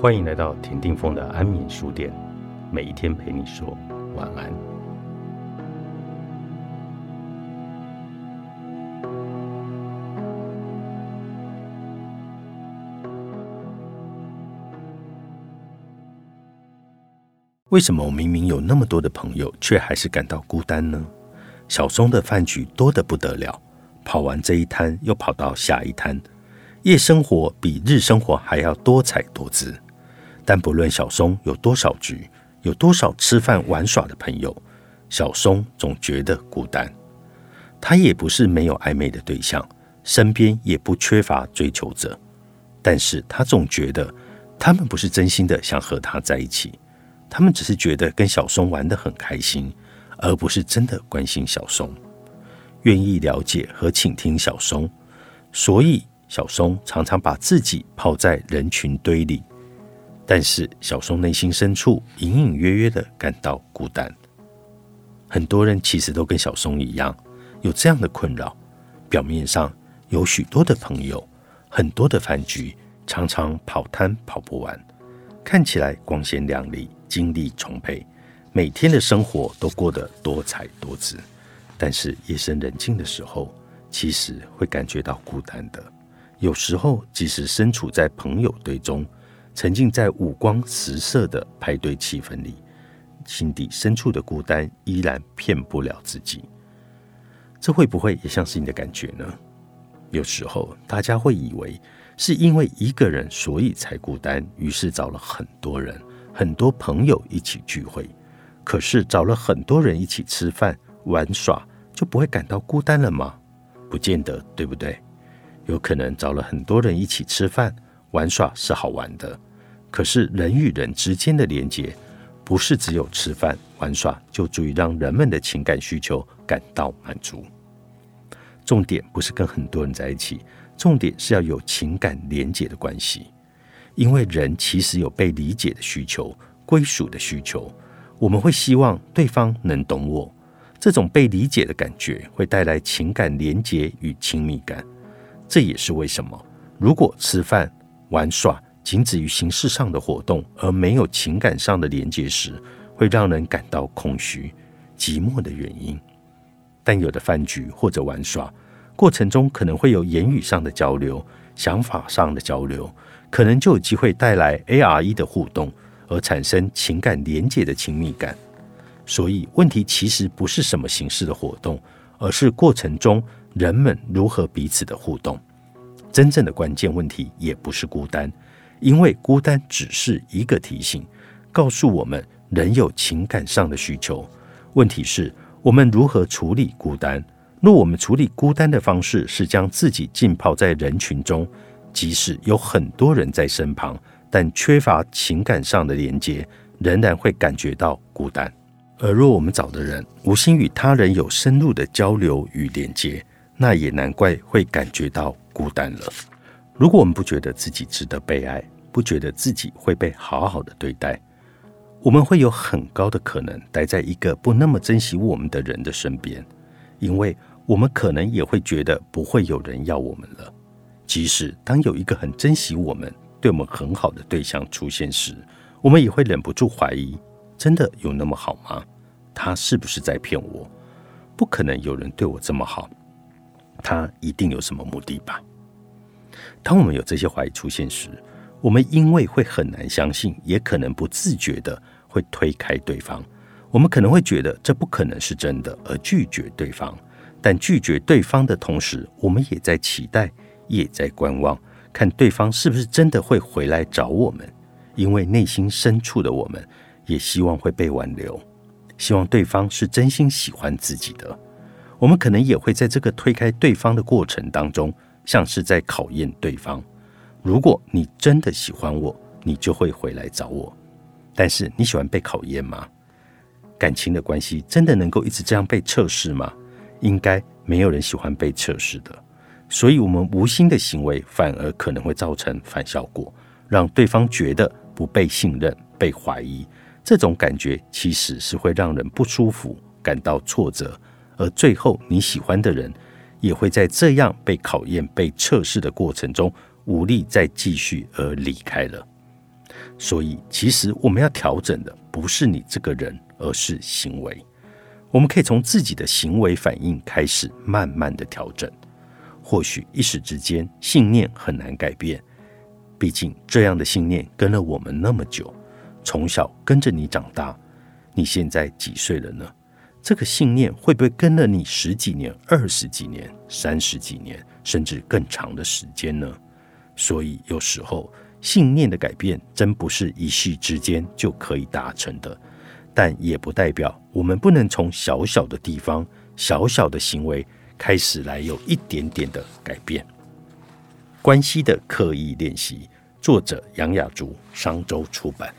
欢迎来到田定峰的安眠书店，每一天陪你说晚安。为什么我明明有那么多的朋友，却还是感到孤单呢？小松的饭局多得不得了，跑完这一摊又跑到下一摊，夜生活比日生活还要多彩多姿。但不论小松有多少局，有多少吃饭玩耍的朋友，小松总觉得孤单。他也不是没有暧昧的对象，身边也不缺乏追求者，但是他总觉得他们不是真心的想和他在一起。他们只是觉得跟小松玩得很开心，而不是真的关心小松，愿意了解和倾听小松。所以小松常常把自己泡在人群堆里，但是小松内心深处隐隐约约的感到孤单。很多人其实都跟小松一样，有这样的困扰：表面上有许多的朋友，很多的饭局，常常跑摊跑不完，看起来光鲜亮丽。精力充沛，每天的生活都过得多彩多姿。但是夜深人静的时候，其实会感觉到孤单的。有时候，即使身处在朋友堆中，沉浸在五光十色的派对气氛里，心底深处的孤单依然骗不了自己。这会不会也像是你的感觉呢？有时候，大家会以为是因为一个人所以才孤单，于是找了很多人。很多朋友一起聚会，可是找了很多人一起吃饭玩耍，就不会感到孤单了吗？不见得，对不对？有可能找了很多人一起吃饭玩耍是好玩的，可是人与人之间的连接，不是只有吃饭玩耍就足以让人们的情感需求感到满足。重点不是跟很多人在一起，重点是要有情感连接的关系。因为人其实有被理解的需求、归属的需求，我们会希望对方能懂我。这种被理解的感觉会带来情感连接与亲密感。这也是为什么，如果吃饭玩耍仅止于形式上的活动，而没有情感上的连接时，会让人感到空虚、寂寞的原因。但有的饭局或者玩耍过程中，可能会有言语上的交流、想法上的交流。可能就有机会带来 A R E 的互动，而产生情感连接的亲密感。所以，问题其实不是什么形式的活动，而是过程中人们如何彼此的互动。真正的关键问题也不是孤单，因为孤单只是一个提醒，告诉我们人有情感上的需求。问题是，我们如何处理孤单？若我们处理孤单的方式是将自己浸泡在人群中。即使有很多人在身旁，但缺乏情感上的连接，仍然会感觉到孤单。而若我们找的人无心与他人有深入的交流与连接，那也难怪会感觉到孤单了。如果我们不觉得自己值得被爱，不觉得自己会被好好的对待，我们会有很高的可能待在一个不那么珍惜我们的人的身边，因为我们可能也会觉得不会有人要我们了。即使当有一个很珍惜我们、对我们很好的对象出现时，我们也会忍不住怀疑：真的有那么好吗？他是不是在骗我？不可能有人对我这么好，他一定有什么目的吧？当我们有这些怀疑出现时，我们因为会很难相信，也可能不自觉的会推开对方。我们可能会觉得这不可能是真的，而拒绝对方。但拒绝对方的同时，我们也在期待。也在观望，看对方是不是真的会回来找我们，因为内心深处的我们也希望会被挽留，希望对方是真心喜欢自己的。我们可能也会在这个推开对方的过程当中，像是在考验对方。如果你真的喜欢我，你就会回来找我。但是你喜欢被考验吗？感情的关系真的能够一直这样被测试吗？应该没有人喜欢被测试的。所以，我们无心的行为反而可能会造成反效果，让对方觉得不被信任、被怀疑。这种感觉其实是会让人不舒服、感到挫折，而最后你喜欢的人也会在这样被考验、被测试的过程中无力再继续而离开了。所以，其实我们要调整的不是你这个人，而是行为。我们可以从自己的行为反应开始，慢慢的调整。或许一时之间，信念很难改变，毕竟这样的信念跟了我们那么久，从小跟着你长大。你现在几岁了呢？这个信念会不会跟了你十几年、二十几年、三十几年，甚至更长的时间呢？所以有时候。信念的改变真不是一夕之间就可以达成的，但也不代表我们不能从小小的地方、小小的行为开始来有一点点的改变。关系的刻意练习，作者杨雅竹，商周出版。